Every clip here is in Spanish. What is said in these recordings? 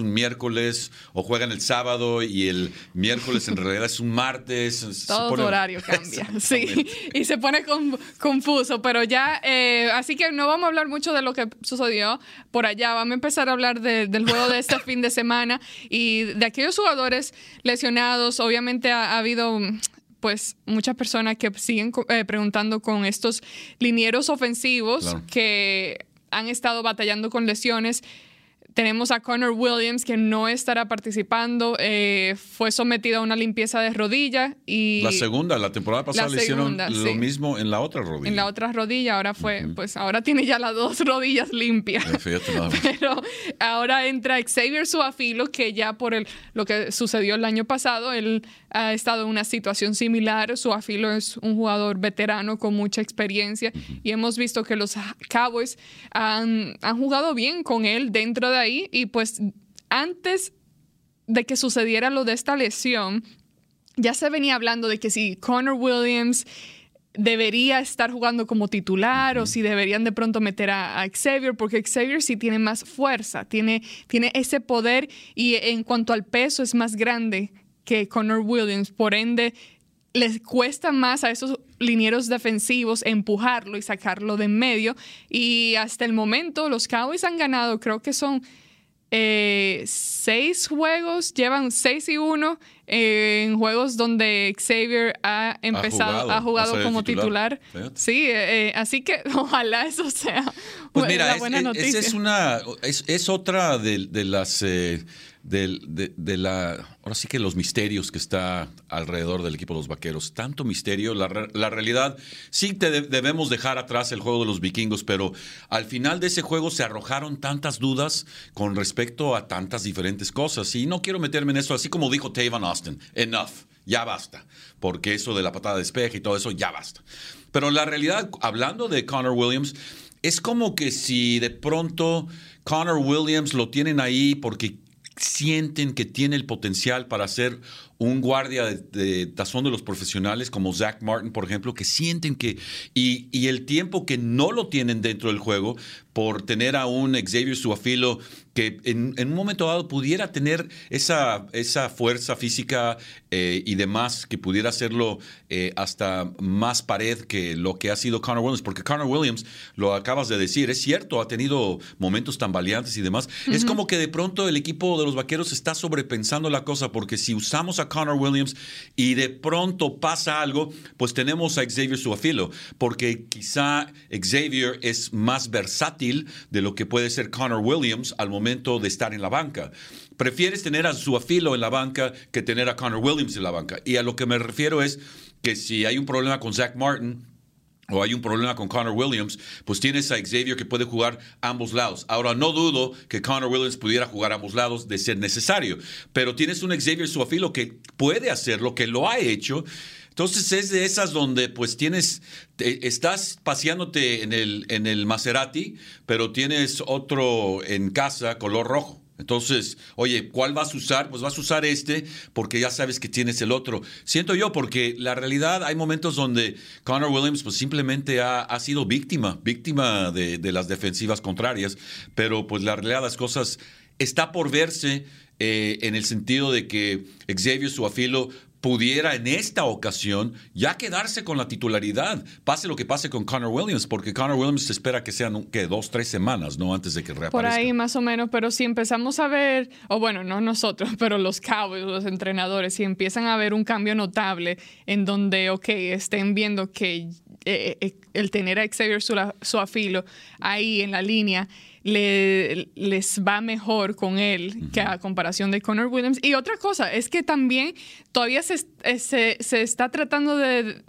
un miércoles o juegan el sábado y el miércoles en realidad es un martes. Todo tu horario cambia, sí, y se pone confuso, pero ya, eh, así que no vamos a hablar mucho de lo que sucedió por allá, vamos a empezar a hablar del juego de este fin de semana y de aquellos jugadores lesionados, obviamente ha, habido pues muchas personas que siguen eh, preguntando con estos linieros ofensivos que han estado batallando con lesiones. Tenemos a Connor Williams, que no estará participando. Eh, fue sometido a una limpieza de rodilla. y La segunda, la temporada pasada le hicieron lo mismo en la otra rodilla. En la otra rodilla, ahora fue, pues ahora tiene ya las dos rodillas limpias. Pero ahora entra Xavier Suafilo, que ya por el, lo que sucedió el año pasado, él ha estado en una situación similar. Suafilo es un jugador veterano con mucha experiencia y hemos visto que los Cowboys han, han jugado bien con él dentro de ahí y pues antes de que sucediera lo de esta lesión, ya se venía hablando de que si Connor Williams debería estar jugando como titular o si deberían de pronto meter a, Xavier, porque Xavier sí tiene más fuerza, tiene, tiene ese poder y en cuanto al peso es más grande que Connor Williams, por ende les cuesta más a esos linieros defensivos empujarlo y sacarlo de en medio. Y hasta el momento los Cowboys han ganado, creo que son eh, seis juegos, llevan seis y uno en juegos donde Xavier ha empezado, ha jugado, como titular. Sí, eh, eh, así que ojalá eso sea pues mira, buena es, noticia. es, una, es, otra de, las de, de, la, ahora sí que los misterios que está alrededor del equipo de los vaqueros. Tanto misterio, la, la realidad, sí te debemos dejar atrás el juego de los vikingos, pero al final de ese juego se arrojaron tantas dudas con respecto a tantas diferentes cosas. Y no quiero meterme en eso, así como dijo Tavon Austin, enough, ya basta, porque eso de la patada de espejo y todo eso, ya basta. Pero la realidad, hablando de Connor Williams, es como que si de pronto Connor Williams lo tienen ahí porque sienten que tiene el potencial para ser un guardia de, tazón de los profesionales como Zach Martin, por ejemplo, que sienten que, y, y, el tiempo que no lo tienen dentro del juego, por tener a un Xavier Suafilo que en, un momento dado pudiera tener esa, esa fuerza física eh, y demás, que pudiera hacerlo eh, hasta más pared que lo que ha sido Connor Williams, porque Connor Williams, lo acabas de decir, es cierto, ha tenido momentos tan valientes y demás. Es como que de pronto el equipo de los Vaqueros está sobrepensando la cosa, porque si usamos a Connor Williams y de pronto pasa algo, pues tenemos a Xavier Suafilo, porque quizá Xavier es más versátil de lo que puede ser Connor Williams al momento de estar en la banca. Prefieres tener a su afilo en la banca que tener a Connor Williams en la banca. Y a lo que me refiero es que si hay un problema con Zach Martin, o hay un problema con Connor Williams, pues tienes a Xavier que puede jugar ambos lados. Ahora, no dudo que Connor Williams pudiera jugar ambos lados de ser necesario, pero tienes un Xavier Suafilo que puede hacerlo, que lo ha hecho entonces es de esas donde pues tienes, estás paseándote en el, en el Maserati, pero tienes otro en casa color rojo. Entonces, oye, ¿cuál vas a usar? Pues vas a usar este porque ya sabes que tienes el otro. Siento yo porque la realidad hay momentos donde Connor Williams pues simplemente ha, sido víctima, víctima de, las defensivas contrarias, pero pues la realidad las cosas está por verse eh, en el sentido de que Xavier Suafilo pudiera en esta ocasión ya quedarse con la titularidad, pase lo que pase con Connor Williams, porque Connor Williams se espera que sean que dos, tres semanas, ¿no? Antes de que reaparezca. Por ahí más o menos, pero si empezamos a ver, o bueno, no nosotros, pero los Cowboys, los entrenadores, si empiezan a ver un cambio notable en donde, ok, estén viendo que eh, eh, el tener a Xavier Suafilo ahí en la línea, le, les va mejor con él que a comparación de Connor Williams. Y otra cosa es que también todavía se, eh, se, se está tratando de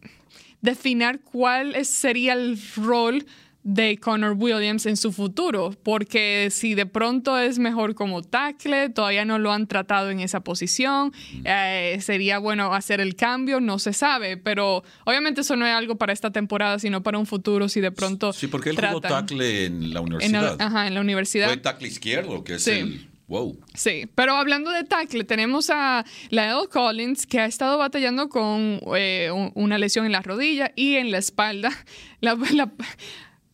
definir cuál sería el rol de Connor Williams en su futuro, porque si de pronto es mejor como tackle, todavía no lo han tratado en esa posición, eh, sería bueno hacer el cambio, no se sabe, pero obviamente eso no es algo para esta temporada, sino para un futuro, si de pronto... Sí, porque él jugó tackle en la universidad. ajá, en la universidad. Fue tackle izquierdo, que es el... Wow. Sí, pero hablando de tackle, tenemos a Lyle Collins que ha estado batallando con eh, una lesión en la rodilla y en la espalda. La, la,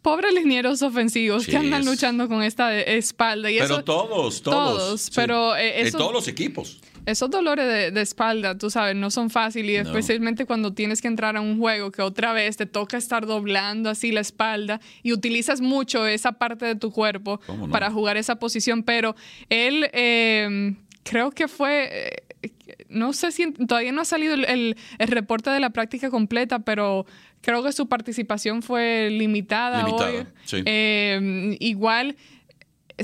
pobres linieros ofensivos que andan luchando con esta espalda. Y pero todos, todos. pero eh, todos los equipos. Esos dolores de, espalda, tú sabes, no son fáciles, y especialmente cuando tienes que entrar a un juego que otra vez te toca estar doblando así la espalda y utilizas mucho esa parte de tu cuerpo para jugar esa posición. Pero él em, creo que fue... Eh, no sé si todavía no ha salido el, reporte de la práctica completa, pero creo que su participación fue limitada, hoy. Em, igual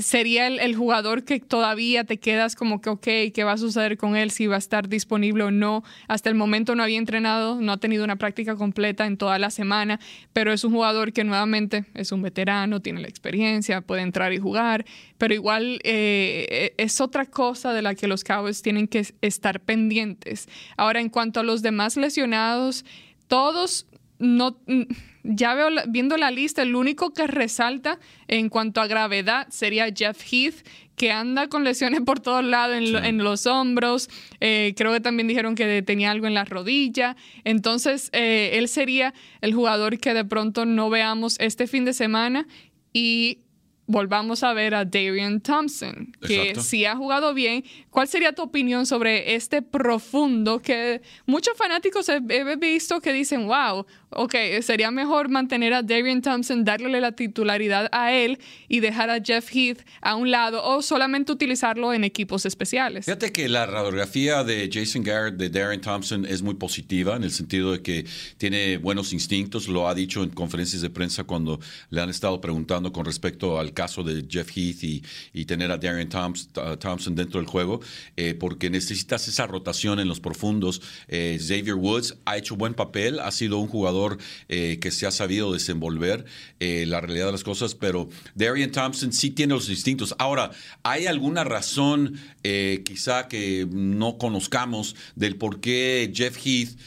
sería el, jugador que todavía te quedas como que, ok, ¿qué va a suceder con él? Si va a estar disponible o no. Hasta el momento no había entrenado, no ha tenido una práctica completa en toda la semana, pero es un jugador que nuevamente es un veterano, tiene la experiencia, puede entrar y jugar, pero igual eh, es otra cosa de la que los Cowboys tienen que estar pendientes. Ahora, en cuanto a los demás lesionados, todos no ya veo, viendo la lista, el único que resalta en cuanto a gravedad sería Jeff Heath, que anda con lesiones por todos lados en, los hombros. Eh, creo que también dijeron que tenía algo en la rodilla. Entonces, eh, él sería el jugador que de pronto no veamos este fin de semana. Y volvamos a ver a Darian Thompson, que si ha jugado bien. ¿Cuál sería tu opinión sobre este profundo que muchos fanáticos he, visto que dicen, wow, ok, sería mejor mantener a Darian Thompson, darle la titularidad a él y dejar a Jeff Heath a un lado o solamente utilizarlo en equipos especiales? Fíjate que la radiografía de Jason Garrett, de Darian Thompson, es muy positiva en el sentido de que tiene buenos instintos, lo ha dicho en conferencias de prensa cuando le han estado preguntando con respecto al caso de Jeff Heath y, tener a Darren Thompson dentro del juego, eh, porque necesitas esa rotación en los profundos. Eh, Xavier Woods ha hecho buen papel, ha sido un jugador eh, que se ha sabido desenvolver la realidad de las cosas, pero Darian Thompson sí tiene los distintos. Ahora, ¿hay alguna razón quizá que no conozcamos del por qué Jeff Heath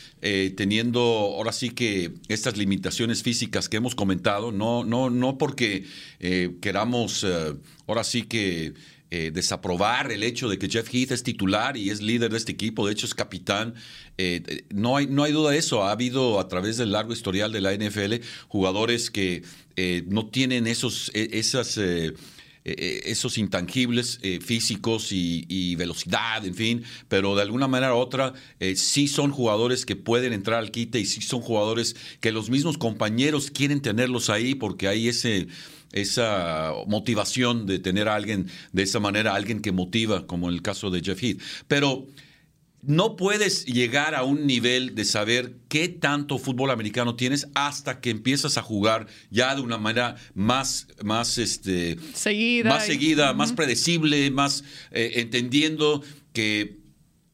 teniendo ahora sí que estas limitaciones físicas que hemos comentado, no, no, no porque eh, eh, ahora sí que desaprobar el hecho de que Jeff Heath es titular y es líder de este equipo, de hecho es capitán. no, hay, no hay duda de eso. Ha habido a través del largo historial de la NFL jugadores que no tienen esos, e, esas eh, eh, esos intangibles eh, físicos y, velocidad, en fin, pero de alguna manera u otra sí son jugadores que pueden entrar al quite y sí son jugadores que los mismos compañeros quieren tenerlos ahí porque hay ese esa motivación de tener a alguien de esa manera, alguien que motiva, como en el caso de Jeff Heath. Pero no puedes llegar a un nivel de saber qué tanto fútbol americano tienes hasta que empiezas a jugar ya de una manera más, más, este, seguida, más, seguida, más predecible, más eh, entendiendo que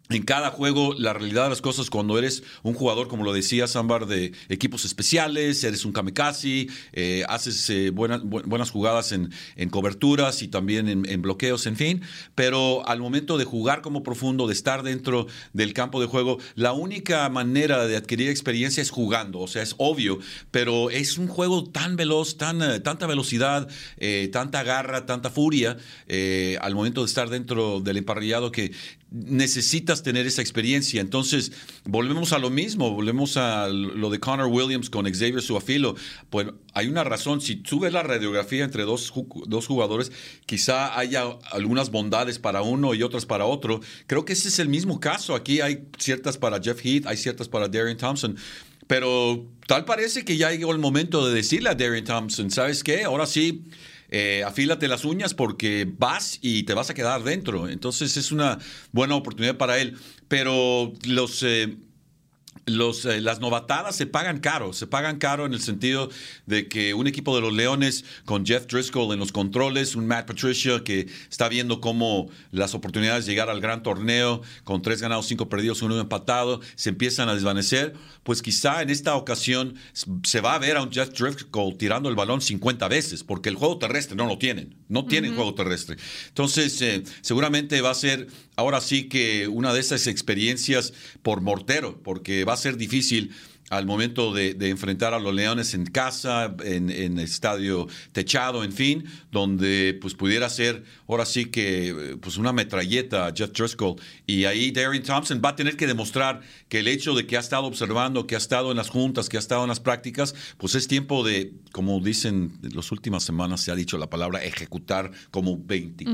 en cada juego la realidad de las cosas cuando eres un jugador, como lo decía Sambar, de equipos especiales, eres un kamikaze, eh, haces eh, buenas, jugadas en, en, coberturas y también en, bloqueos, en fin, pero al momento de jugar como profundo, de estar dentro del campo de juego, la única manera de adquirir experiencia es jugando, o sea, es obvio, pero es un juego tan veloz, tan, eh, tanta velocidad, tanta garra, tanta furia al momento de estar dentro del emparrillado que necesitas tener esa experiencia. Entonces, volvemos a lo mismo, volvemos a lo de Connor Williams con Xavier Suafilo. Pues hay una razón, si tú la radiografía entre dos, dos jugadores, quizá haya algunas bondades para uno y otras para otro. Creo que ese es el mismo caso. Aquí hay ciertas para Jeff Heath, hay ciertas para Darren Thompson. Pero tal parece que ya llegó el momento de decirle a Darren Thompson, ¿sabes qué? Ahora sí, eh, afílate las uñas porque vas y te vas a quedar dentro. Entonces es una buena oportunidad para él. Pero los... Eh, los, eh, las novatadas se pagan caro, se pagan caro en el sentido de que un equipo de los Leones con Jeff Driscoll en los controles, un Matt Patricia que está viendo cómo las oportunidades de llegar al gran torneo con tres ganados, cinco perdidos, uno empatado, se empiezan a desvanecer, pues quizá en esta ocasión se va a ver a un Jeff Driscoll tirando el balón 50 veces, porque el juego terrestre no lo tienen, no tienen juego terrestre. Entonces, eh, seguramente va a ser ahora sí que una de esas experiencias por mortero, porque va a ser difícil al momento de, enfrentar a los Leones en casa, en, en, estadio techado, en fin, donde pues pudiera ser ahora sí que pues una metralleta Jeff Driscoll y ahí Darren Thompson va a tener que demostrar que el hecho de que ha estado observando, que ha estado en las juntas, que ha estado en las prácticas, pues es tiempo de, como dicen en las últimas semanas se ha dicho la palabra ejecutar como 20,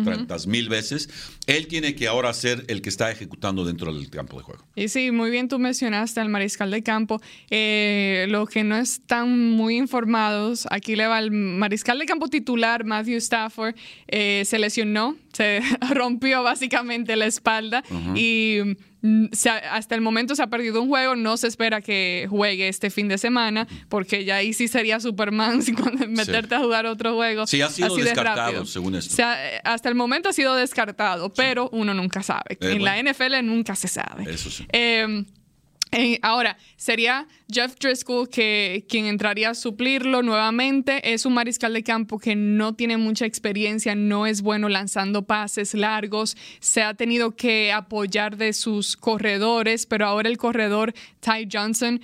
mil veces. Él tiene que ahora ser el que está ejecutando dentro del campo de juego. Y sí, muy bien tú mencionaste al mariscal de campo. Eh, lo que no están muy informados, aquí le va el mariscal de campo titular, Matthew Stafford, eh, se lesionó, se rompió básicamente la espalda y mm, hasta el momento se ha perdido un juego, no se espera que juegue este fin de semana, porque ya ahí sí sería Superman sin meterte a jugar otro juego. Sí, ha sido descartado, según esto. hasta el momento ha sido descartado, pero uno nunca sabe. Eh, en la NFL nunca se sabe. Eso sí. Eh, ahora, sería Jeff Driscoll que, quien entraría a suplirlo nuevamente. Es un mariscal de campo que no tiene mucha experiencia, no es bueno lanzando pases largos, se ha tenido que apoyar de sus corredores, pero ahora el corredor Ty Johnson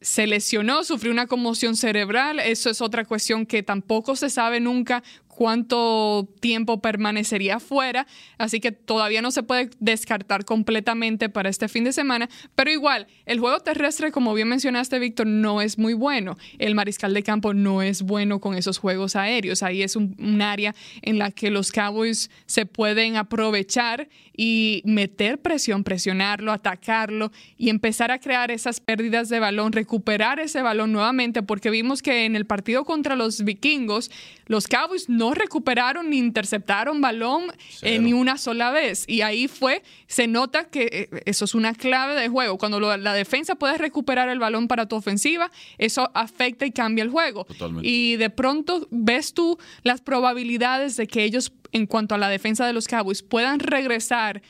se lesionó, sufrió una conmoción cerebral. Eso es otra cuestión que tampoco se sabe nunca cuánto tiempo permanecería fuera, así que todavía no se puede descartar completamente para este fin de semana, pero igual, el juego terrestre, como bien mencionaste, Víctor, no es muy bueno. El mariscal de campo no es bueno con esos juegos aéreos. Ahí es un, un área en la que los Cowboys se pueden aprovechar y meter presión, presionarlo, atacarlo y empezar a crear esas pérdidas de balón, recuperar ese balón nuevamente, porque vimos que en el partido contra los vikingos, los Cowboys no recuperaron ni interceptaron balón eh, ni una sola vez. Y ahí fue, se nota que eh, eso es una clave de juego. Cuando la defensa puede recuperar el balón para tu ofensiva, eso afecta y cambia el juego. Y de pronto ves tú las probabilidades de que ellos, en cuanto a la defensa de los Cowboys, puedan regresar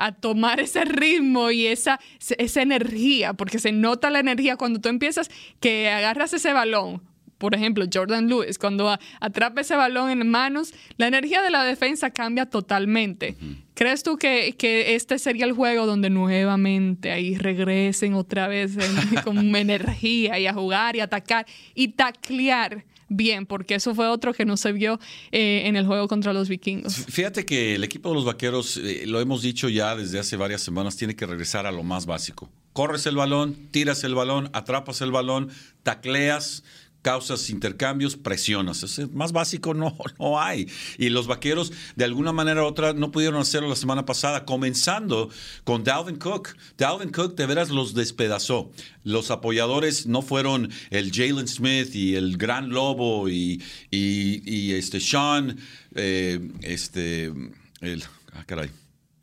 a tomar ese ritmo y esa, esa energía, porque se nota la energía cuando tú empiezas que agarras ese balón, por ejemplo, Jordan Lewis, cuando atrapa ese balón en manos, la energía de la defensa cambia totalmente. ¿Crees tú que, este sería el juego donde nuevamente ahí regresen otra vez con energía y a jugar y atacar y taclear? bien, porque eso fue otro que no se vio eh, en el juego contra los vikingos. Fíjate que el equipo de los vaqueros, eh, lo hemos dicho ya desde hace varias semanas, tiene que regresar a lo más básico. Corres el balón, tiras el balón, atrapas el balón, tacleas, causas intercambios, presionas. Es más básico no, no hay. Y los vaqueros, de alguna manera u otra, no pudieron hacerlo la semana pasada, comenzando con Dalvin Cook. Dalvin Cook de veras los despedazó. Los apoyadores no fueron el Jalen Smith y el Gran Lobo y, y, este Sean, eh, este, el, ah, caray,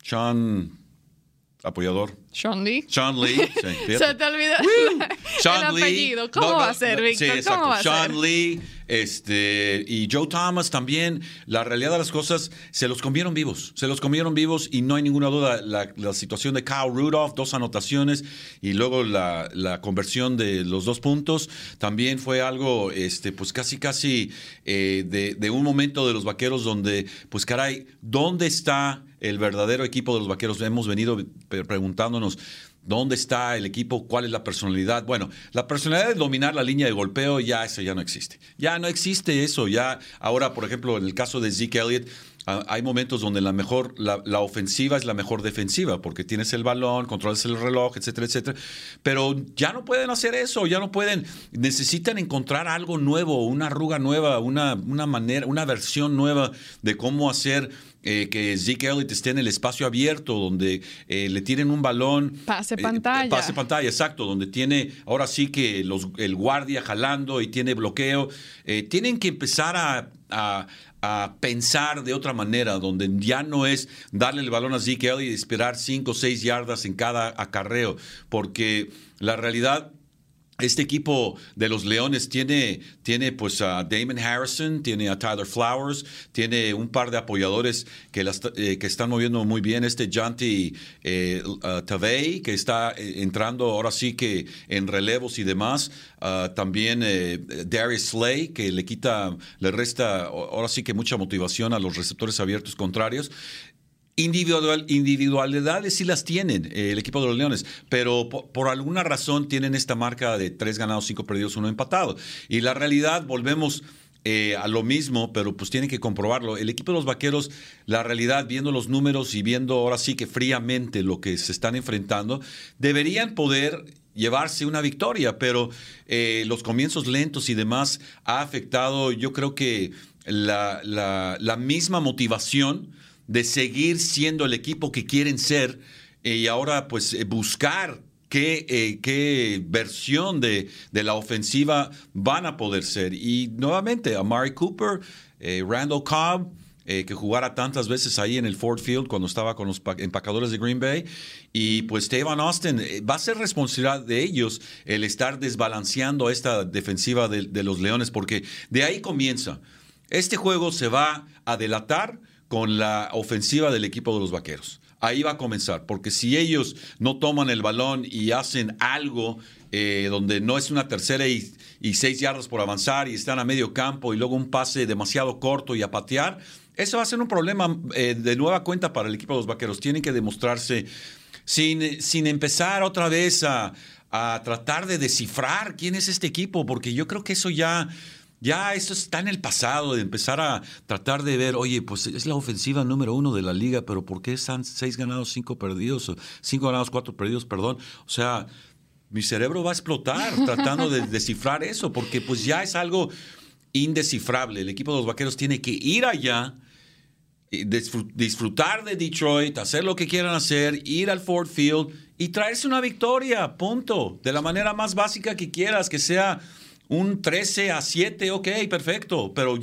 Sean apoyador. Sean Lee. Sean Lee. Se te olvidó Sean el apellido. ¿Cómo va a ser, Víctor? Sí, ¿Cómo va a Sean Lee este, y Joe Thomas también. La realidad de las cosas, se los comieron vivos. Se los comieron vivos y no hay ninguna duda. La, situación de Kyle Rudolph, dos anotaciones y luego la, la, conversión de los dos puntos, también fue algo, este, pues casi, casi eh, de, de un momento de los vaqueros donde, pues caray, ¿dónde está el verdadero equipo de los vaqueros. Hemos venido preguntándonos dónde está el equipo, cuál es la personalidad. Bueno, la personalidad de dominar la línea de golpeo, ya eso ya no existe. Ya no existe eso. Ya ahora, por ejemplo, en el caso de Zeke Elliott, Ah, hay momentos donde la mejor, la, ofensiva es la mejor defensiva, porque tienes el balón, controlas el reloj, etcétera, etcétera. Pero ya no pueden hacer eso, ya no pueden, necesitan encontrar algo nuevo, una arruga nueva, una, una manera, una versión nueva de cómo hacer eh, que Zeke Elliott esté en el espacio abierto, donde eh, le tienen un balón. Pase eh, pantalla. pase pantalla, exacto, donde tiene ahora sí que los, el guardia jalando y tiene bloqueo. tienen que empezar a, a pensar de otra manera, donde ya no es darle el balón a Zeke Elliott y esperar cinco o seis yardas en cada acarreo, porque la realidad este equipo de los Leones tiene, tiene pues a Damon Harrison, tiene a Tyler Flowers, tiene un par de apoyadores que, eh, están moviendo muy bien. Este Janti eh, Tavey, que está eh, entrando ahora sí que en relevos y demás. Ah, también eh, Darius Slay, que le quita, le resta ahora sí que mucha motivación a los receptores abiertos contrarios. Individual, individualidades sí las tienen eh, el equipo de los Leones, pero por, alguna razón tienen esta marca de tres ganados, cinco perdidos, uno empatado. Y la realidad, volvemos eh, a lo mismo, pero pues tienen que comprobarlo. El equipo de los Vaqueros, la realidad, viendo los números y viendo ahora sí que fríamente lo que se están enfrentando, deberían poder llevarse una victoria, pero eh, los comienzos lentos y demás ha afectado, yo creo que la, la misma motivación de seguir siendo el equipo que quieren ser eh, y ahora pues eh, buscar qué, eh, qué versión de, la ofensiva van a poder ser. Y nuevamente, Amari Cooper, Randall Cobb, que jugara tantas veces ahí en el Ford Field cuando estaba con los empacadores de Green Bay. Y pues Tavon Austin, va a ser responsabilidad de ellos el estar desbalanceando esta defensiva de, de los Leones, porque de ahí comienza. Este juego se va a delatar con la ofensiva del equipo de los Vaqueros. Ahí va a comenzar, porque si ellos no toman el balón y hacen algo eh, donde no es una tercera y, seis yardas por avanzar y están a medio campo y luego un pase demasiado corto y a patear, eso va a ser un problema eh, de nueva cuenta para el equipo de los Vaqueros. Tienen que demostrarse sin, sin empezar otra vez a, a tratar de descifrar quién es este equipo, porque yo creo que eso ya ya eso está en el pasado, de empezar a tratar de ver, oye, pues es la ofensiva número uno de la liga, pero ¿por qué están seis ganados, cinco perdidos? Cinco ganados, cuatro perdidos, perdón. O sea, mi cerebro va a explotar tratando de descifrar eso, porque pues ya es algo indescifrable. El equipo de los Vaqueros tiene que ir allá, disfrutar de Detroit, hacer lo que quieran hacer, ir al Ford Field y traerse una victoria, punto. De la manera más básica que quieras, que sea un 13 a 7, ok, perfecto, pero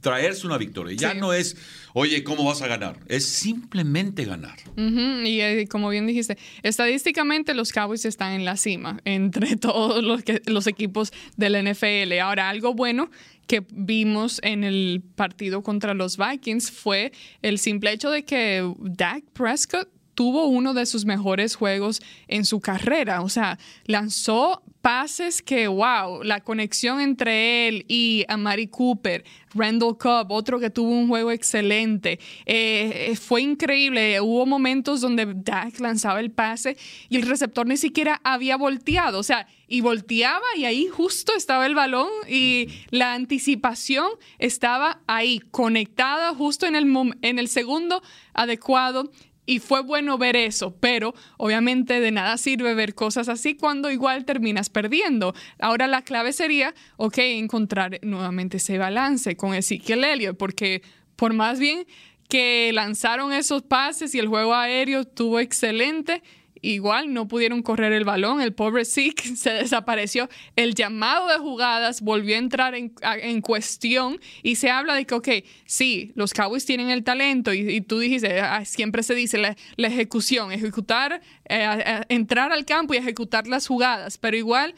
traerse una victoria. Ya no es, oye, ¿cómo vas a ganar? Es simplemente ganar. Y eh, como bien dijiste, estadísticamente los Cowboys están en la cima entre todos los, los equipos del NFL. Ahora, algo bueno que vimos en el partido contra los Vikings fue el simple hecho de que Dak Prescott tuvo uno de sus mejores juegos en su carrera. O sea, lanzó pases que, wow, la conexión entre él y Amari Cooper, Randall Cobb, otro que tuvo un juego excelente. Eh, eh, fue increíble. Hubo momentos donde Dak lanzaba el pase y el receptor ni siquiera había volteado. O sea, y volteaba y ahí justo estaba el balón y la anticipación estaba ahí, conectada justo en el, en el segundo adecuado y fue bueno ver eso, pero obviamente de nada sirve ver cosas así cuando igual terminas perdiendo. Ahora la clave sería, ok, encontrar nuevamente ese balance con Ezekiel Elliott, porque por más bien que lanzaron esos pases y el juego aéreo estuvo excelente, igual no pudieron correr el balón, el pobre Zeke se desapareció, el llamado de jugadas volvió a entrar en, cuestión y se habla de que, ok, sí, los Cowboys tienen el talento y, tú dijiste, ah, siempre se dice la, ejecución, ejecutar, eh, entrar al campo y ejecutar las jugadas, pero igual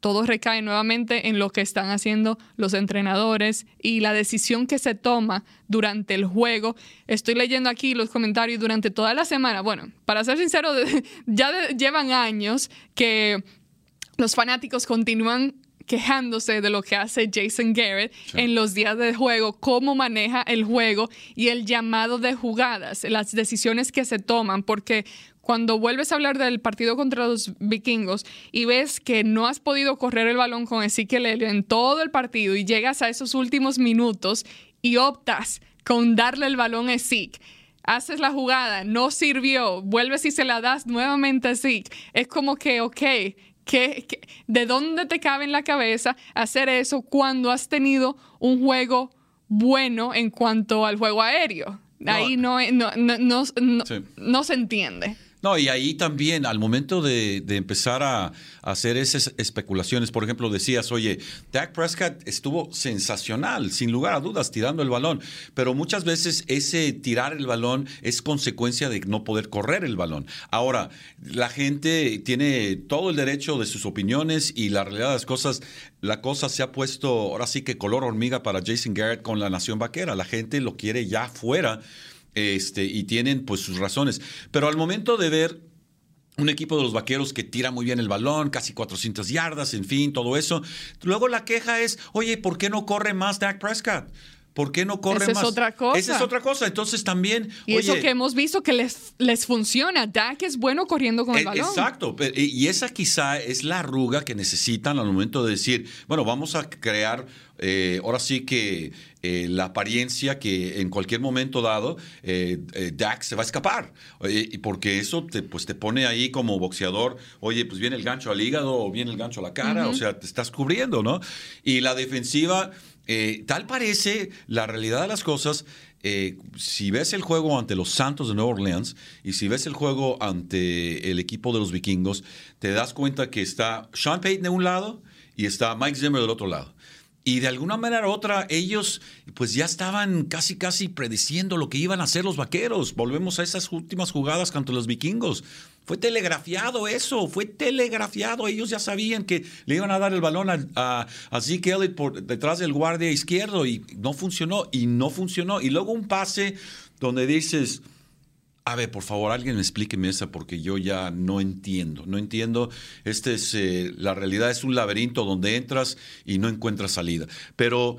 todo recae nuevamente en lo que están haciendo los entrenadores y la decisión que se toma durante el juego. Estoy leyendo aquí los comentarios durante toda la semana. Bueno, para ser sincero, ya llevan años que los fanáticos continúan quejándose de lo que hace Jason Garrett en los días de juego, cómo maneja el juego y el llamado de jugadas, las decisiones que se toman, porque cuando vuelves a hablar del partido contra los vikingos y ves que no has podido correr el balón con Ezequiel Elliott en todo el partido y llegas a esos últimos minutos y optas con darle el balón a Zeke, haces la jugada, no sirvió, vuelves y se la das nuevamente a Zeke, es como que, ok, de dónde te cabe en la cabeza hacer eso cuando has tenido un juego bueno en cuanto al juego aéreo? Ahí no, no, no, no se entiende. No, y ahí también, al momento de, empezar a, hacer esas especulaciones, por ejemplo, decías, oye, Dak Prescott estuvo sensacional, sin lugar a dudas, tirando el balón, pero muchas veces ese tirar el balón es consecuencia de no poder correr el balón. Ahora, la gente tiene todo el derecho de sus opiniones y la realidad de las cosas, la cosa se ha puesto ahora sí que color hormiga para Jason Garrett con la Nación Vaquera. La gente lo quiere ya fuera este, y tienen pues sus razones. Pero al momento de ver un equipo de los vaqueros que tira muy bien el balón, casi 400 yardas, en fin, todo eso. Luego la queja es, oye, ¿por qué no corre más Dak Prescott? ¿por qué no corre Esa más? es otra cosa. Esa es otra cosa. Entonces también. Y eso que hemos visto que les, les funciona. Dak es bueno corriendo con el e, balón. Exacto. Y esa quizá es la arruga que necesitan al momento de decir, bueno, vamos a crear eh, ahora sí que eh, la apariencia que en cualquier momento dado eh, Dak se va a escapar. y porque eso te, pues te pone ahí como boxeador, oye, pues viene el gancho al hígado o viene el gancho a la cara, o sea, te estás cubriendo, ¿no? Y la defensiva, tal parece la realidad de las cosas. si ves el juego ante los Santos de Nueva Orleans y si ves el juego ante el equipo de los vikingos, te das cuenta que está Sean Payton de un lado y está Mike Zimmer del otro lado. Y de alguna manera u otra, ellos pues ya estaban casi casi prediciendo lo que iban a hacer los vaqueros. Volvemos a esas últimas jugadas contra los vikingos. Fue telegrafiado eso, fue telegrafiado. Ellos ya sabían que le iban a dar el balón a, a, Zeke Elliott por detrás del guardia izquierdo y no funcionó, y no funcionó. Y luego un pase donde dices, a ver, por favor, alguien me explíqueme esa porque yo ya no entiendo. No entiendo. Este es, eh, la realidad es un laberinto donde entras y no encuentras salida. Pero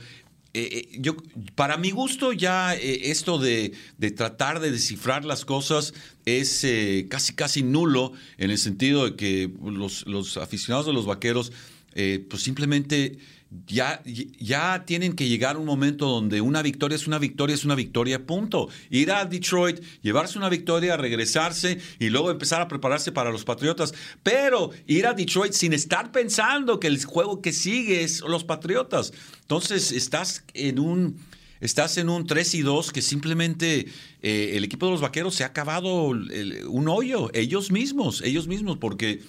eh, eh, yo, para mi gusto, ya esto de, tratar de descifrar las cosas es casi, casi nulo en el sentido de que los, los aficionados de los vaqueros, pues simplemente ya, ya tienen que llegar un momento donde una victoria es una victoria, es una victoria, punto. Ir a Detroit, llevarse una victoria, regresarse y luego empezar a prepararse para los Patriotas. Pero ir a Detroit sin estar pensando que el juego que sigue es los Patriotas. Entonces estás en un estás en un 3 y 2 que simplemente eh, el equipo de los vaqueros se ha acabado un hoyo, ellos mismos, ellos mismos, porque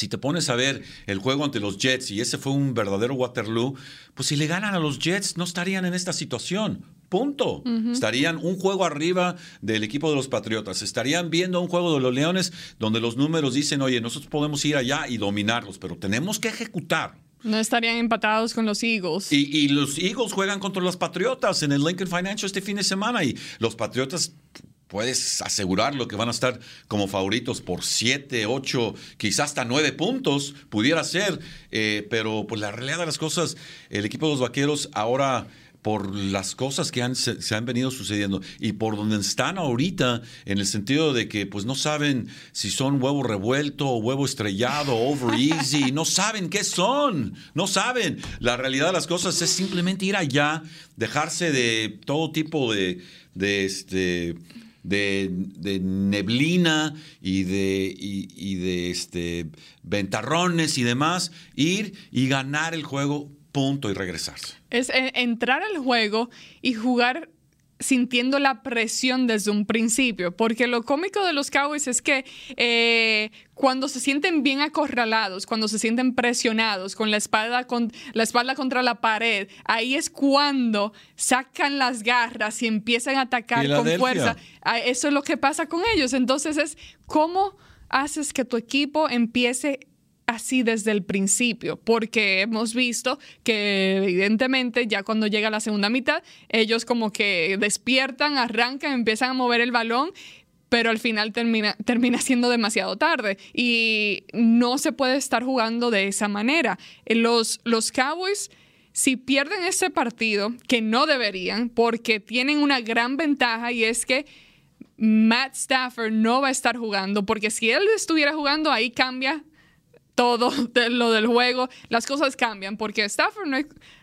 si te pones a ver el juego ante los Jets y ese fue un verdadero Waterloo, pues si le ganan a los Jets no estarían en esta situación. Punto. Estarían un juego arriba del equipo de los Patriotas. Estarían viendo un juego de los Leones donde los números dicen, oye, nosotros podemos ir allá y dominarlos, pero tenemos que ejecutar. No estarían empatados con los Eagles. Y, y, los Eagles juegan contra los Patriotas en el Lincoln Financial este fin de semana y los Patriotas puedes asegurar lo que van a estar como favoritos por 7, 8, quizás hasta 9 puntos, pudiera ser, eh, pero pues la realidad de las cosas, el equipo de los Vaqueros ahora por las cosas que han, se, han venido sucediendo y por donde están ahorita, en el sentido de que pues no saben si son huevo revuelto o huevo estrellado, over easy, no saben qué son, no saben. La realidad de las cosas es simplemente ir allá, dejarse de todo tipo de, de este de, neblina y de, y, de este, ventarrones y demás, ir y ganar el juego, punto, y regresarse. Es eh, entrar al juego y jugar sintiendo la presión desde un principio, porque lo cómico de los Cowboys es que eh, cuando se sienten bien acorralados, cuando se sienten presionados, con la espalda, con la espalda contra la pared, ahí es cuando sacan las garras y empiezan a atacar con fuerza. Ah, eso es lo que pasa con ellos. Entonces es cómo haces que tu equipo empiece así desde el principio, porque hemos visto que evidentemente ya cuando llega la segunda mitad, ellos como que despiertan, arrancan, empiezan a mover el balón pero al final termina, termina siendo demasiado tarde y no se puede estar jugando de esa manera. Los, los Cowboys, si pierden ese partido, que no deberían, porque tienen una gran ventaja y es que Matt Stafford no va a estar jugando, porque si él estuviera jugando, ahí cambia todo lo del juego, las cosas cambian porque Stafford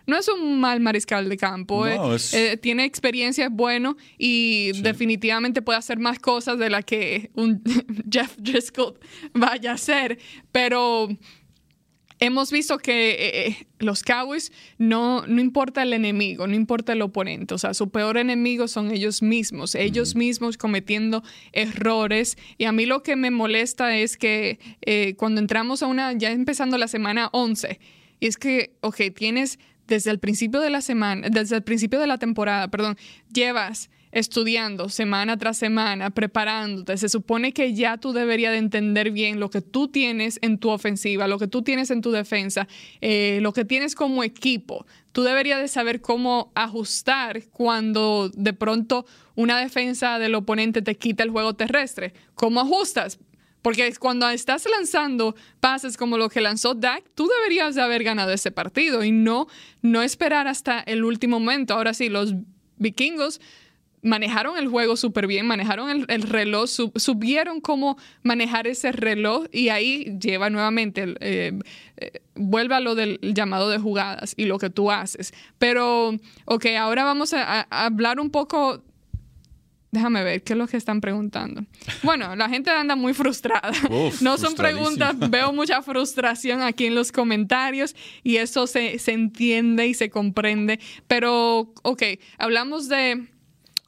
no es, un mal mariscal de campo, eh, eh, tiene experiencia, es bueno y definitivamente puede hacer más cosas de las que un Jeff Driscoll vaya a hacer, pero hemos visto que eh, eh, los Cowboys no, no importa el enemigo, no importa el oponente, o sea, su peor enemigo son ellos mismos, ellos mismos cometiendo errores. Y a mí lo que me molesta es que eh, cuando entramos a una, ya empezando la semana 11, y es que, ok, tienes desde el principio de la semana, desde el principio de la temporada, perdón, llevas estudiando semana tras semana, preparándote, se supone que ya tú deberías de entender bien lo que tú tienes en tu ofensiva, lo que tú tienes en tu defensa, eh, lo que tienes como equipo. Tú deberías de saber cómo ajustar cuando de pronto una defensa del oponente te quita el juego terrestre. ¿Cómo ajustas? Porque cuando estás lanzando pases como lo que lanzó Dak, tú deberías de haber ganado ese partido y no, no esperar hasta el último momento. Ahora sí, los vikingos manejaron el juego súper bien, manejaron el, reloj, subieron cómo manejar ese reloj y ahí lleva nuevamente, eh, eh, vuelve a lo del llamado de jugadas y lo que tú haces. Pero, ok, ahora vamos a hablar un poco Déjame ver qué es lo que están preguntando. Bueno, la gente anda muy frustrada. no son preguntas, veo mucha frustración aquí en los comentarios y eso se, se entiende y se comprende. Pero, ok, hablamos de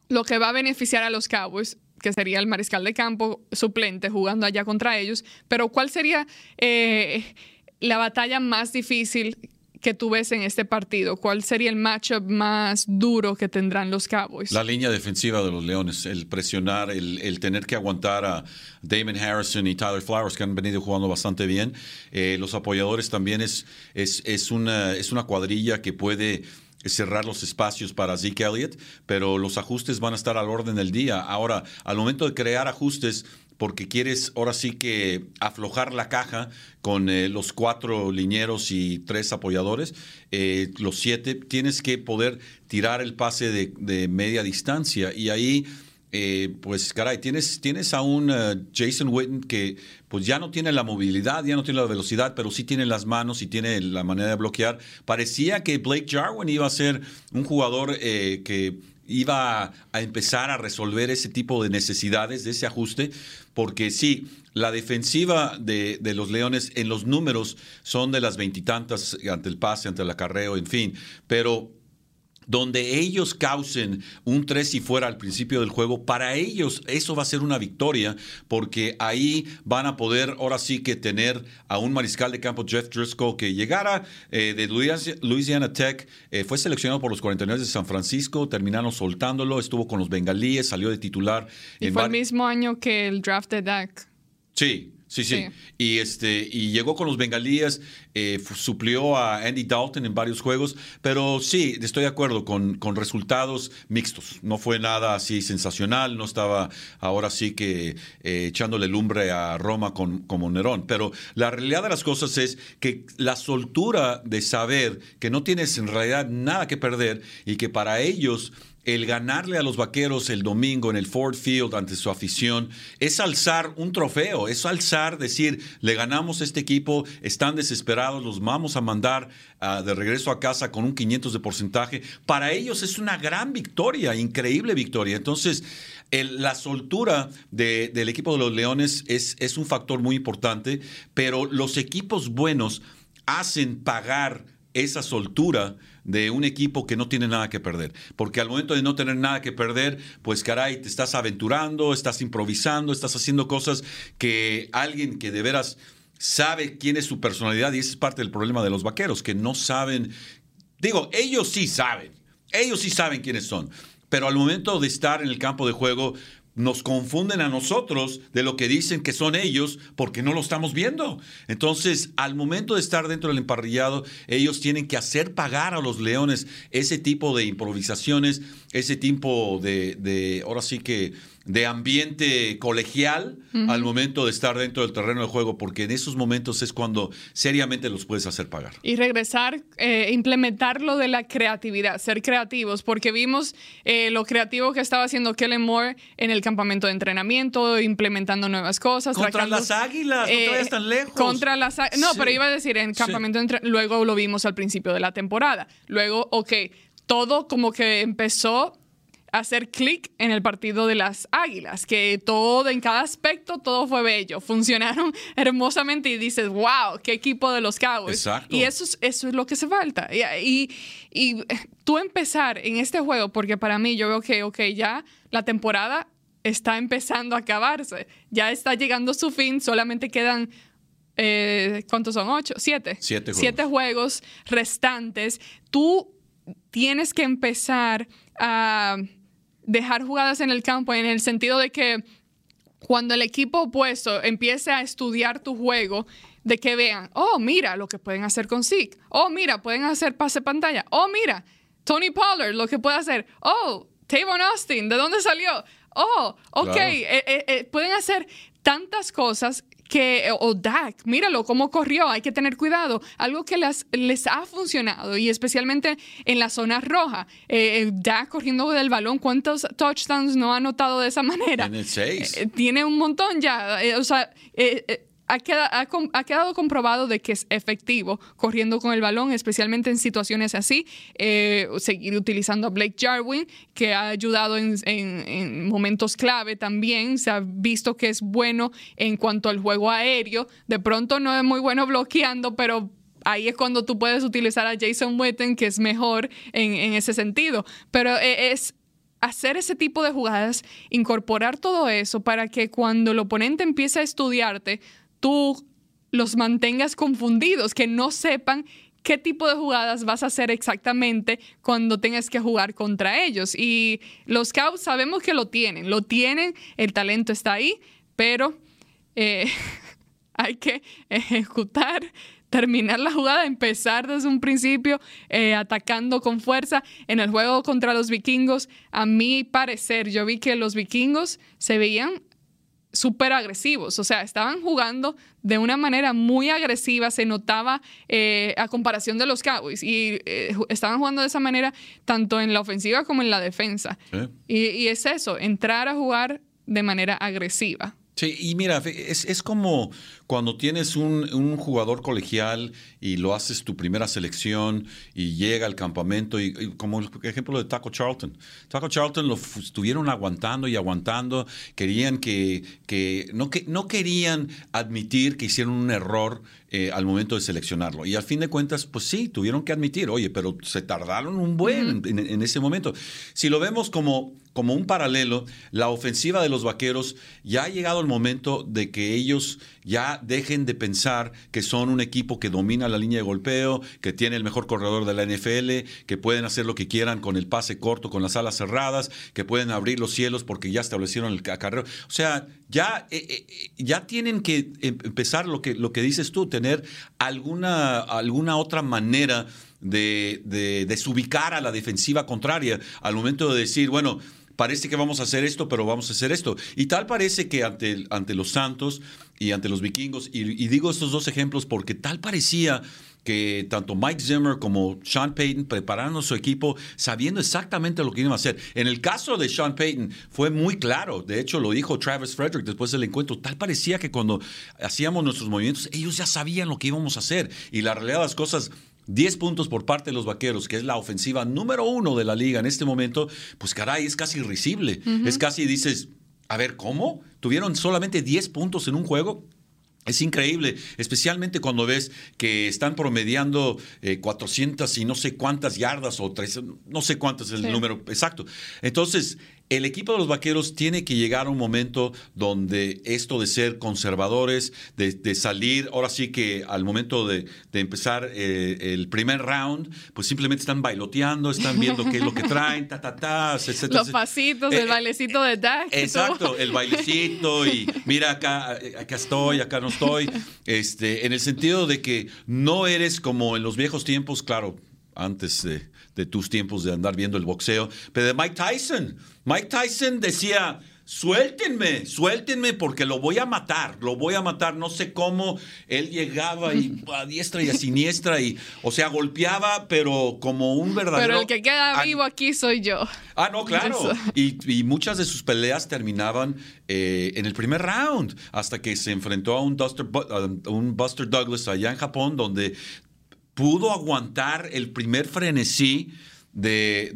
lo que va a beneficiar a los Cowboys que sería el mariscal de campo suplente jugando allá contra ellos, pero ¿cuál sería eh, la batalla más difícil que tú ves en este partido? ¿Cuál sería el matchup más duro que tendrán los Cowboys? La línea defensiva de los Leones, el presionar, el, tener que aguantar a Damon Harrison y Tyler Flowers, que han venido jugando bastante bien. Eh, los apoyadores también es, es, es, una, es una cuadrilla que puede cerrar los espacios para Zeke Elliott, pero los ajustes van a estar al orden del día. Ahora, al momento de crear ajustes, porque quieres ahora sí que aflojar la caja con eh, los cuatro linieros y tres apoyadores, eh, los siete, tienes que poder tirar el pase de, media distancia y ahí... Eh, pues caray, tienes, tienes a un Jason Witten que pues ya no tiene la movilidad, ya no tiene la velocidad, pero sí tiene las manos y tiene la manera de bloquear. Parecía que Blake Jarwin iba a ser un jugador que iba a empezar a resolver ese tipo de necesidades, de ese ajuste, porque sí, la defensiva de, los Leones en los números son de las veintitantas ante el pase, ante el acarreo, en fin, pero donde ellos causen un 3 y fuera al principio del juego, para ellos eso va a ser una victoria, porque ahí van a poder ahora sí que tener a un mariscal de campo, Jeff Driscoll, que llegara eh, de Louisiana Tech, eh, fue seleccionado por los 49 de San Francisco, terminaron soltándolo, estuvo con los bengalíes, salió de titular. Y fue el mismo año que el draft de Dak. Sí, Sí, sí, Y, este, y llegó con los bengalíes, eh, suplió a Andy Dalton en varios juegos, pero sí, estoy de acuerdo con, con, resultados mixtos. No fue nada así sensacional, no estaba ahora sí que eh, echándole lumbre a Roma con, como Nerón. Pero la realidad de las cosas es que la soltura de saber que no tienes en realidad nada que perder y que para ellos el ganarle a los vaqueros el domingo en el Ford Field ante su afición es alzar un trofeo, es alzar, decir, le ganamos a este equipo, están desesperados, los vamos a mandar ah, de regreso a casa con un 500 de porcentaje. Para ellos es una gran victoria, increíble victoria. Entonces, la soltura del equipo de los Leones es, es un factor muy importante, pero los equipos buenos hacen pagar esa soltura de un equipo que no tiene nada que perder. Porque al momento de no tener nada que perder, pues caray, te estás aventurando, estás improvisando, estás haciendo cosas que alguien que de veras sabe quién es su personalidad, y ese es parte del problema de los vaqueros, que no saben, digo, ellos sí saben, ellos sí saben quiénes son, pero al momento de estar en el campo de juego, nos confunden a nosotros de lo que dicen que son ellos porque no lo estamos viendo. Entonces, al momento de estar dentro del emparrillado, ellos tienen que hacer pagar a los leones ese tipo de improvisaciones, ese tipo de, de ahora sí que de ambiente colegial al momento de estar dentro del terreno de juego, porque en esos momentos es cuando seriamente los puedes hacer pagar. Y regresar, eh, implementar lo de la creatividad, ser creativos, porque vimos eh, lo creativo que estaba haciendo Kellen Moore en el campamento de entrenamiento, implementando nuevas cosas. Contra las águilas, no te vayas tan lejos. Contra las No, pero iba a decir, en campamento de entrenamiento, luego lo vimos al principio de la temporada. Luego, ok, todo como que empezó hacer clic en el partido de las Águilas, que todo, en cada aspecto, todo fue bello. Funcionaron hermosamente y dices, wow, qué equipo de los Cowboys. Y eso es, eso es lo que se falta. Y, y, tú empezar en este juego, porque para mí yo veo que, ok, ya la temporada está empezando a acabarse, ya está llegando su fin, solamente quedan eh, ¿cuántos son? ¿Ocho? ¿Siete? Siete juegos. Siete juegos restantes. Tú tienes que empezar a dejar jugadas en el campo en el sentido de que cuando el equipo opuesto empiece a estudiar tu juego, de que vean, oh, mira lo que pueden hacer con Zeke, oh, mira, pueden hacer pase pantalla, oh, mira, Tony Pollard, lo que puede hacer, oh, Tavon Austin, ¿de dónde salió? Oh, ok, eh, eh, eh, pueden hacer tantas cosas que, o Dak, míralo cómo corrió, hay que tener cuidado. Algo que les, les ha funcionado y especialmente en la zona roja. Eh, eh, Dak corriendo del balón, ¿cuántos touchdowns no ha anotado de esa manera? En el 6. Eh, tiene un montón ya. o sea, ha, quedado, comprobado de que es efectivo corriendo con el balón, especialmente en situaciones así. Eh, seguir utilizando a Blake Jarwin, que ha ayudado en, momentos clave también. Se ha visto que es bueno en cuanto al juego aéreo. De pronto no es muy bueno bloqueando, pero ahí es cuando tú puedes utilizar a Jason Witten, que es mejor en, en, ese sentido. Pero eh, es hacer ese tipo de jugadas, incorporar todo eso para que cuando el oponente empiece a estudiarte, tú los mantengas confundidos, que no sepan qué tipo de jugadas vas a hacer exactamente cuando tengas que jugar contra ellos. Y los Cowboys sabemos que lo tienen, lo tienen, el talento está ahí, pero eh, hay que ejecutar, terminar la jugada, empezar desde un principio eh, atacando con fuerza. En el juego contra los vikingos, a mi parecer, yo vi que los vikingos se veían súper agresivos, o sea, estaban jugando de una manera muy agresiva, se notaba eh, a comparación de los Cowboys, y eh, estaban jugando de esa manera tanto en la ofensiva como en la defensa. y es eso, entrar a jugar de manera agresiva. Sí, y mira, es, como cuando tienes un, jugador colegial y lo haces tu primera selección y llega al campamento, y, como el ejemplo de Taco Charlton. Taco Charlton lo estuvieron aguantando y aguantando, querían que, que no, que no querían admitir que hicieron un error eh, al momento de seleccionarlo. Y al fin de cuentas, pues sí, tuvieron que admitir, oye, pero se tardaron un buen en, ese momento. Si lo vemos como, como un paralelo, la ofensiva de los Vaqueros ya ha llegado el momento de que ellos ya dejen de pensar que son un equipo que domina la línea de golpeo, que tiene el mejor corredor de la NFL, que pueden hacer lo que quieran con el pase corto, con las alas cerradas, que pueden abrir los cielos porque ya establecieron el acarreo. O sea, ya, eh, eh, ya tienen que em, empezar lo que, lo que dices tú, tener alguna, alguna otra manera de, de desubicar a la defensiva contraria al momento de decir, bueno, parece que vamos a hacer esto, pero vamos a hacer esto. Y tal parece que ante, ante los Santos y ante los vikingos, y, digo estos dos ejemplos porque tal parecía que tanto Mike Zimmer como Sean Payton prepararon su equipo sabiendo exactamente lo que iban a hacer. En el caso de Sean Payton fue muy claro, de hecho lo dijo Travis Frederick después del encuentro, tal parecía que cuando hacíamos nuestros movimientos ellos ya sabían lo que íbamos a hacer y la realidad de las cosas 10 puntos por parte de los Vaqueros, que es la ofensiva número uno de la liga en este momento, pues caray, es casi irrisible. Es casi, dices, a ver, ¿cómo? Tuvieron solamente 10 puntos en un juego. Es increíble, especialmente cuando ves que están promediando 400 eh, y no sé cuántas yardas o tres, no sé cuántas es el número exacto. Entonces, el equipo de los vaqueros tiene que llegar a un momento donde esto de ser conservadores, de, salir, ahora sí que al momento de, empezar eh, el primer round, pues simplemente están bailoteando, están viendo qué es lo que traen, ta, ta, ta, Los pasitos, el eh, bailecito de Dak. Exacto, el bailecito y mira acá, acá estoy, acá no estoy. Este, en el sentido de que no eres como en los viejos tiempos, claro, antes de de tus tiempos de andar viendo el boxeo, pero de Mike Tyson. Mike Tyson decía, suéltenme, suéltenme porque lo voy a matar, lo voy a matar. No sé cómo él llegaba y a diestra y a siniestra y, o sea, golpeaba, pero como un verdadero. Pero el que queda vivo aquí soy yo. Ah, no, claro. Y, muchas de sus peleas terminaban eh, en el primer round, hasta que se enfrentó a un, a un Buster Douglas allá en Japón, donde pudo aguantar el primer frenesí de,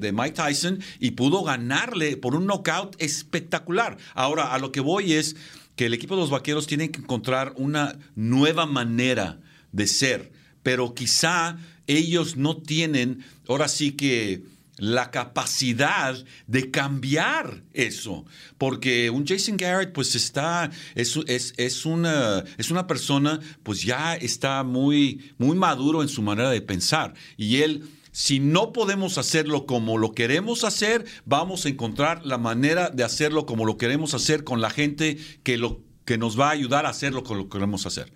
de, Mike Tyson y pudo ganarle por un knockout espectacular. Ahora, a lo que voy es que el equipo de los Vaqueros tiene que encontrar una nueva manera de ser, pero quizá ellos no tienen, ahora sí que la capacidad de cambiar eso. Porque un Jason Garrett, pues está, es, es, una, es una persona, pues ya está muy, muy maduro en su manera de pensar. Y él, si no podemos hacerlo como lo queremos hacer, vamos a encontrar la manera de hacerlo como lo queremos hacer con la gente que, lo, que nos va a ayudar a hacerlo como lo queremos hacer.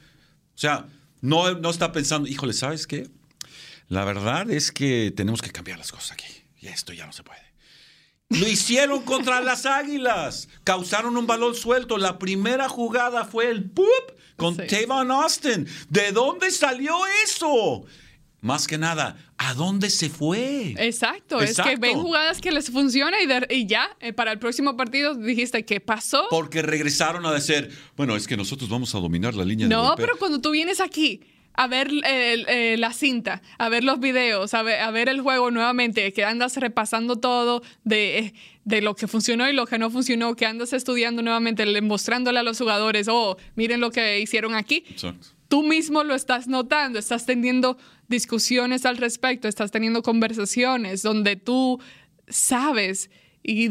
O sea, no, no está pensando, híjole, ¿sabes qué? La verdad es que tenemos que cambiar las cosas aquí y esto ya no se puede. Lo hicieron contra las Águilas. Causaron un balón suelto. La primera jugada fue el ¡pup! con Tavon Austin. ¿De dónde salió eso? Más que nada, ¿a dónde se fue? Exacto, es que ven jugadas que les funciona y, ya, eh, para el próximo partido dijiste, ¿qué pasó? Porque regresaron a decir, bueno, es que nosotros vamos a dominar la línea no, pero cuando tú vienes aquí a ver eh, la cinta, a ver los videos, a ver, el juego nuevamente, que andas repasando todo de, de, lo que funcionó y lo que no funcionó, que andas estudiando nuevamente, mostrándole a los jugadores, oh, miren lo que hicieron aquí. Exacto. Tú mismo lo estás notando, estás teniendo discusiones al respecto, estás teniendo conversaciones donde tú sabes y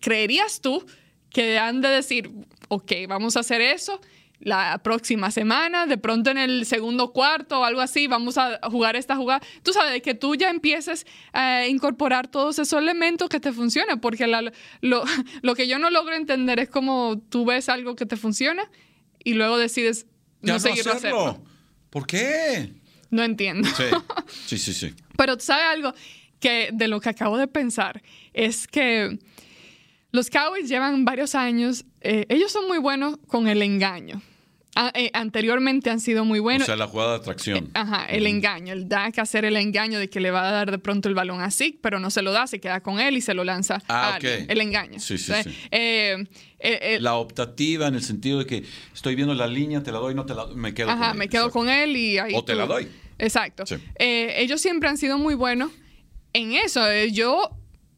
creerías tú que han de decir, ok, vamos a hacer eso la próxima semana, de pronto en el segundo cuarto o algo así, vamos a jugar esta jugada. Tú sabes, que tú ya empieces a incorporar todos esos elementos que te funcionan, porque lo, lo, que yo no logro entender es como tú ves algo que te funciona y luego decides no, seguir hacerlo. ¿Por qué? No entiendo. Sí, sí, sí. Pero tú sabes algo que de lo que acabo de pensar es que los Cowboys llevan varios años, eh, ellos son muy buenos con el engaño. Eh, anteriormente han sido muy buenos. O sea, la jugada de atracción. Eh, ajá, el engaño. El da que hacer el engaño de que le va a dar de pronto el balón así, pero no se lo da, se queda con él y se lo lanza. Ah, ok. El engaño. Sí, sí, sí. la optativa en el sentido de que estoy viendo la línea, te la doy, no te la doy, me quedo con él. Ajá, me quedo con él y ahí. O te la doy. Exacto. ellos siempre han sido muy buenos en eso. Yo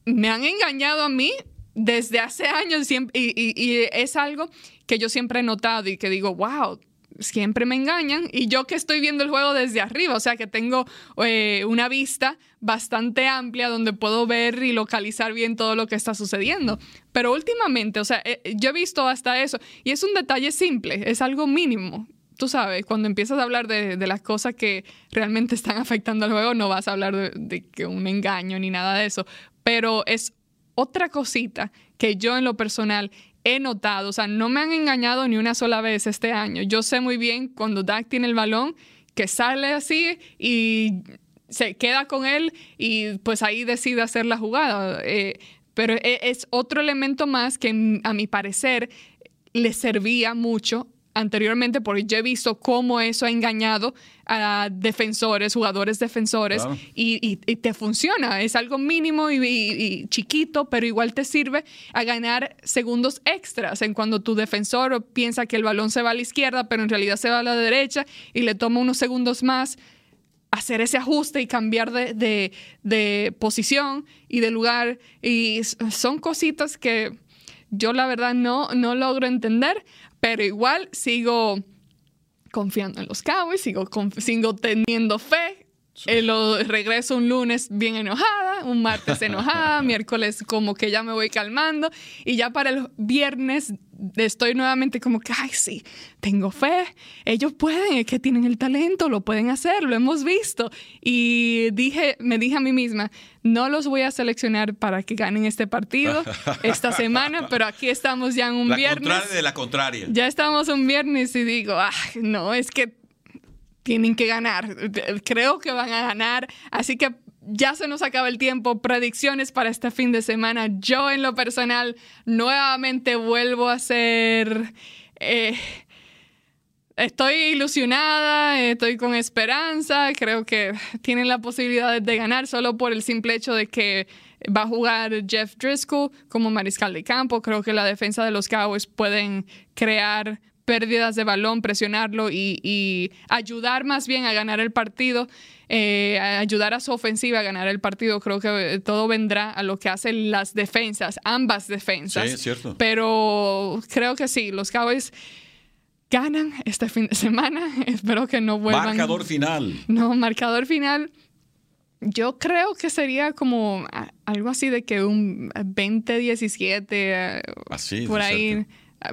me han engañado a mí desde hace años siempre, y, es algo que yo siempre he notado y que digo, wow, siempre me engañan y yo que estoy viendo el juego desde arriba, o sea que tengo eh, una vista bastante amplia donde puedo ver y localizar bien todo lo que está sucediendo. Pero últimamente, o sea, eh, yo he visto hasta eso y es un detalle simple, es algo mínimo. Tú sabes, cuando empiezas a hablar de, las cosas que realmente están afectando al juego, no vas a hablar de, de que un engaño ni nada de eso, pero es otra cosita que yo en lo personal he notado, o sea, no me han engañado ni una sola vez este año. Yo sé muy bien cuando Dak tiene el balón que sale así y se queda con él y pues ahí decide hacer la jugada. Eh, pero e, es otro elemento más que a mi parecer le servía mucho anteriormente, porque yo he visto cómo eso ha engañado a defensores, jugadores defensores, y, te funciona. Es algo mínimo y, chiquito, pero igual te sirve a ganar segundos extras en cuando tu defensor piensa que el balón se va a la izquierda, pero en realidad se va a la derecha y le toma unos segundos más hacer ese ajuste y cambiar de, de posición y de lugar. Y son cositas que yo la verdad no, no logro entender, pero igual sigo confiando en los Cowboys, sigo, sigo teniendo fe. Eh, lo, regreso un lunes bien enojada, un martes enojada, miércoles como que ya me voy calmando y ya para el viernes estoy nuevamente como que, ay, sí, tengo fe, ellos pueden, es que tienen el talento, lo pueden hacer, lo hemos visto. Y dije, me dije a mí misma, no los voy a seleccionar para que ganen este partido esta semana, pero aquí estamos ya en un la viernes. Contraria de la contraria. Ya estamos un viernes y digo, ay, no, es que tienen que ganar, creo que van a ganar, así que ya se nos acaba el tiempo. Predicciones para este fin de semana. Yo en lo personal nuevamente vuelvo a ser... Eh, estoy ilusionada, estoy con esperanza, creo que tienen la posibilidad de ganar solo por el simple hecho de que va a jugar Jeff Driscoll como mariscal de campo. Creo que la defensa de los Cowboys pueden crear pérdidas de balón, presionarlo y, ayudar más bien a ganar el partido, eh, ayudar a su ofensiva a ganar el partido. Creo que todo vendrá a lo que hacen las defensas, ambas defensas. Sí, cierto. Pero creo que sí, los Cowboys ganan este fin de semana. Espero que no vuelvan. Marcador final. No, marcador final. Yo creo que sería como algo así de que un 20-17. Eh, así. Por ahí.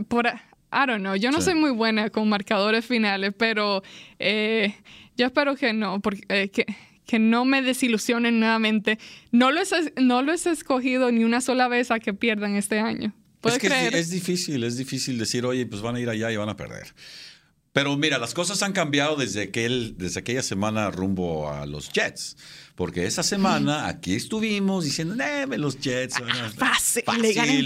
Por, I don't know. Yo no soy muy buena con marcadores finales, pero eh, yo espero que no, porque eh, que, que, no me desilusionen nuevamente. No lo, no lo he escogido ni una sola vez a que pierdan este año. Es que es, difícil, es difícil decir, oye, pues van a ir allá y van a perder. Pero mira, las cosas han cambiado desde, aquel, desde aquella semana rumbo a los Jets. Porque esa semana aquí estuvimos diciendo, me los Jets. Ah, fácil,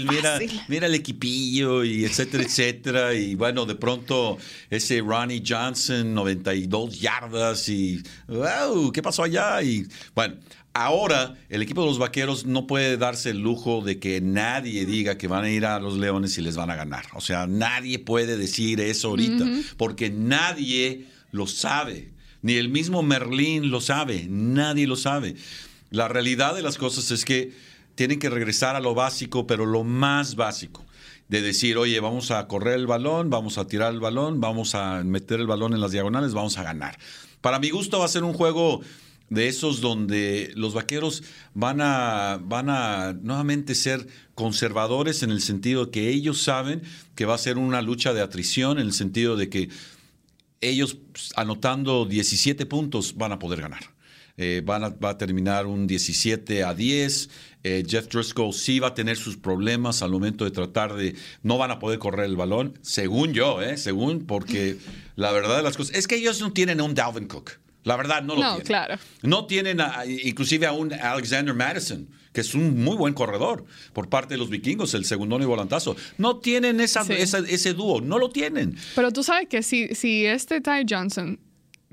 mira, mira el equipillo y etcétera, etcétera. Y bueno, de pronto ese Ronnie Johnson, 92 yardas y, wow, ¿qué pasó allá? Y bueno, Ahora, el equipo de los vaqueros no puede darse el lujo de que nadie diga que van a ir a los leones y les van a ganar. O sea, nadie puede decir eso ahorita, porque nadie lo sabe. Ni el mismo Merlín lo sabe, nadie lo sabe. La realidad de las cosas es que tienen que regresar a lo básico, pero lo más básico de decir, oye, vamos a correr el balón, vamos a tirar el balón, vamos a meter el balón en las diagonales, vamos a ganar. Para mi gusto va a ser un juego de esos donde los vaqueros van a, van a nuevamente ser conservadores en el sentido que ellos saben que va a ser una lucha de atrición, en el sentido de que ellos pues, anotando 17 puntos van a poder ganar. Eh, van a, va a terminar un 17 a 10. Eh, Jeff Driscoll sí va a tener sus problemas al momento de tratar de. No van a poder correr el balón, según yo, ¿eh? según, porque la verdad de las cosas es que ellos no tienen un Dalvin Cook. La verdad, no lo no, claro. No tienen inclusive a un Alexander Madison, que es un muy buen corredor por parte de los vikingos, el segundo y volantazo. No tienen esa, ese dúo, no lo tienen. Pero tú sabes que si, si este Ty Johnson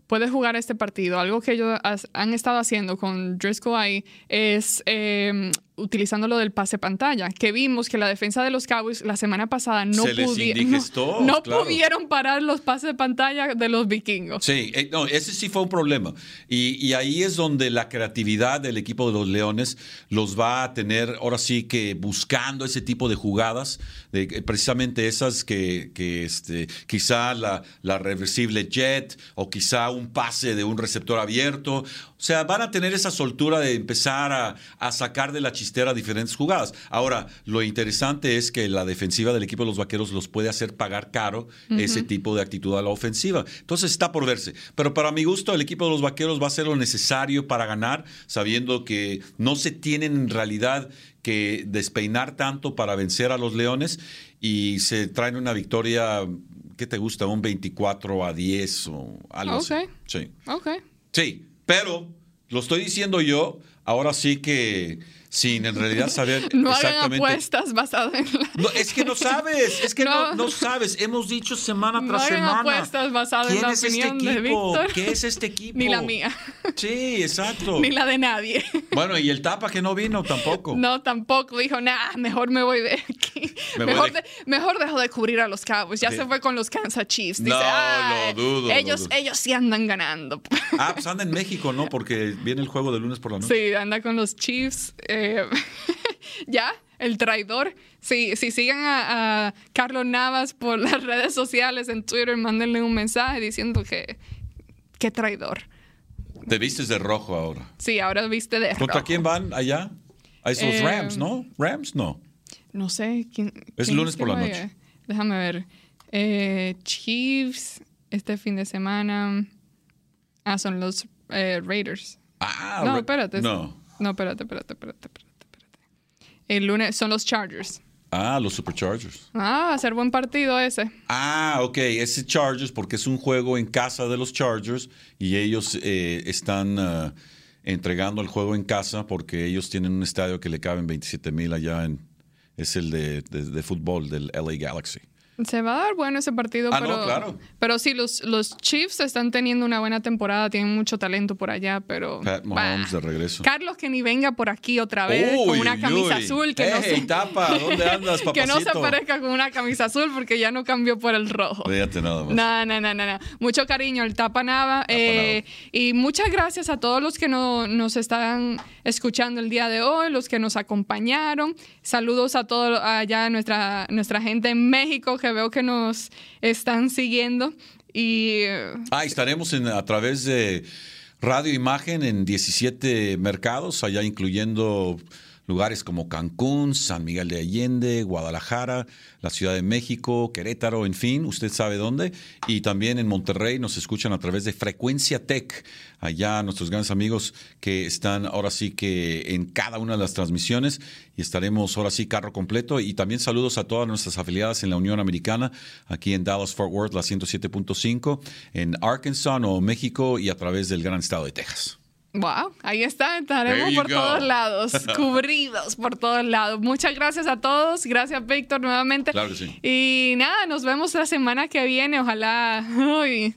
puede jugar este partido, algo que ellos han estado haciendo con Driscoll ahí es eh, utilizando lo del pase pantalla, que vimos que la defensa de los Cowboys la semana pasada no, no, pudieron parar los pases de pantalla de los vikingos. Sí, eh, no, ese sí fue un problema. Y, ahí es donde la creatividad del equipo de los Leones los va a tener, ahora sí que buscando ese tipo de jugadas, de, precisamente esas que, este, quizá la, la reversible jet o quizá un pase de un receptor abierto. O sea, van a tener esa soltura de empezar a, a sacar de la chistera diferentes jugadas. Ahora, lo interesante es que la defensiva del equipo de los Vaqueros los puede hacer pagar caro ese tipo de actitud a la ofensiva. Entonces está por verse. Pero para mi gusto, el equipo de los Vaqueros va a hacer lo necesario para ganar, sabiendo que no se tienen en realidad que despeinar tanto para vencer a los Leones y se traen una victoria, ¿qué te gusta? Un 24 a 10 o algo así. Sí. Ok. Sí, pero lo estoy diciendo yo, ahora sí que sin en realidad saber no exactamente. No apuestas basadas en la... es que no sabes, es que no, no, sabes. Hemos dicho semana tras no semana. apuestas basadas en la es este opinión este equipo? de Víctor. ¿Qué es este equipo? Ni la mía. Sí, exacto. Ni la de nadie. Bueno, y el Tapa que no vino tampoco. No, tampoco. Dijo, nah, mejor me voy de aquí. mejor, mejor dejo de cubrir a los Cowboys. Ya se fue con los Kansas Chiefs. Dice, no, no, dudo. Ellos, ellos sí andan ganando. Ah, pues anda en México, ¿no? Porque viene el juego de lunes por la noche. Sí, anda con los Chiefs. Eh, ya, el traidor. Si, si siguen a, Carlos Navas por las redes sociales, en Twitter, mándenle un mensaje diciendo que, qué traidor. Te vistes de rojo ahora. Sí, ahora viste de rojo. ¿Contra quién van allá? A esos eh, Rams, ¿no? Rams, no. No sé. ¿quién, es lunes por la noche. Déjame ver. Eh, Chiefs, este fin de semana. Ah, son los eh, Raiders. Ah, no, espérate. No. No, espérate, espérate, espérate. El lunes son los Chargers. Ah, los Superchargers. Ah, ser buen partido ese. Ah, ok, ese Chargers porque es un juego en casa de los Chargers y ellos eh, están uh, entregando el juego en casa porque ellos tienen un estadio que le caben 27 mil allá en... Es el de, de fútbol del LA Galaxy. Se va a dar bueno ese partido, ah, pero, no, claro. pero sí, los, los Chiefs están teniendo una buena temporada, tienen mucho talento por allá, pero... Pat Mahomes de regreso. Carlos que ni venga por aquí otra vez con una camisa azul. Que no se... tapa! ¿Dónde andas, que no se aparezca con una camisa azul porque ya no cambió por el rojo. Fíjate nada más. No, no, no, no, Mucho cariño, el Tapa Nava. Eh, y muchas gracias a todos los que no, nos están escuchando el día de hoy, los que nos acompañaron. Saludos a todos allá, nuestra, nuestra gente en México que veo que nos están siguiendo. Y. Ah, estaremos en, a través de radio imagen en 17 mercados, allá incluyendo lugares como Cancún, San Miguel de Allende, Guadalajara, la Ciudad de México, Querétaro, en fin, usted sabe dónde. Y también en Monterrey nos escuchan a través de Frecuencia Tech, allá nuestros grandes amigos que están ahora sí que en cada una de las transmisiones y estaremos ahora sí carro completo. Y también saludos a todas nuestras afiliadas en la Unión Americana, aquí en Dallas Fort Worth, la 107.5, en Arkansas, Nuevo México y a través del gran estado de Texas. Wow, ahí está, estaremos por todos lados, cubridos por todos lados. Muchas gracias a todos, gracias Víctor nuevamente. Claro que sí. Y nada, nos vemos la semana que viene, ojalá.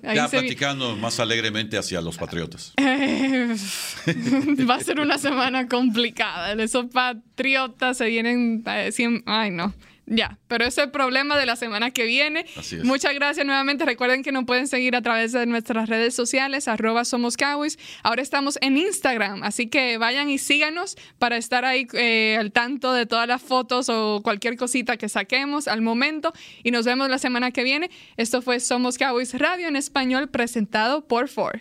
ya platicando más alegremente hacia los patriotas. va a ser una semana complicada. Esos patriotas se vienen, eh, ay no. Ya, pero ese es el problema de la semana que viene. Muchas gracias nuevamente. Recuerden que nos pueden seguir a través de nuestras redes sociales, arroba somos Cowboys. Ahora estamos en Instagram, así que vayan y síganos para estar ahí eh, al tanto de todas las fotos o cualquier cosita que saquemos al momento. Y nos vemos la semana que viene. Esto fue Somos Cowboys Radio en español presentado por Ford.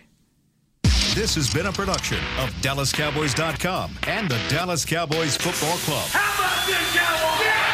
This has been a production of DallasCowboys.com and the Dallas Cowboys Football Club. How about this, Cowboys?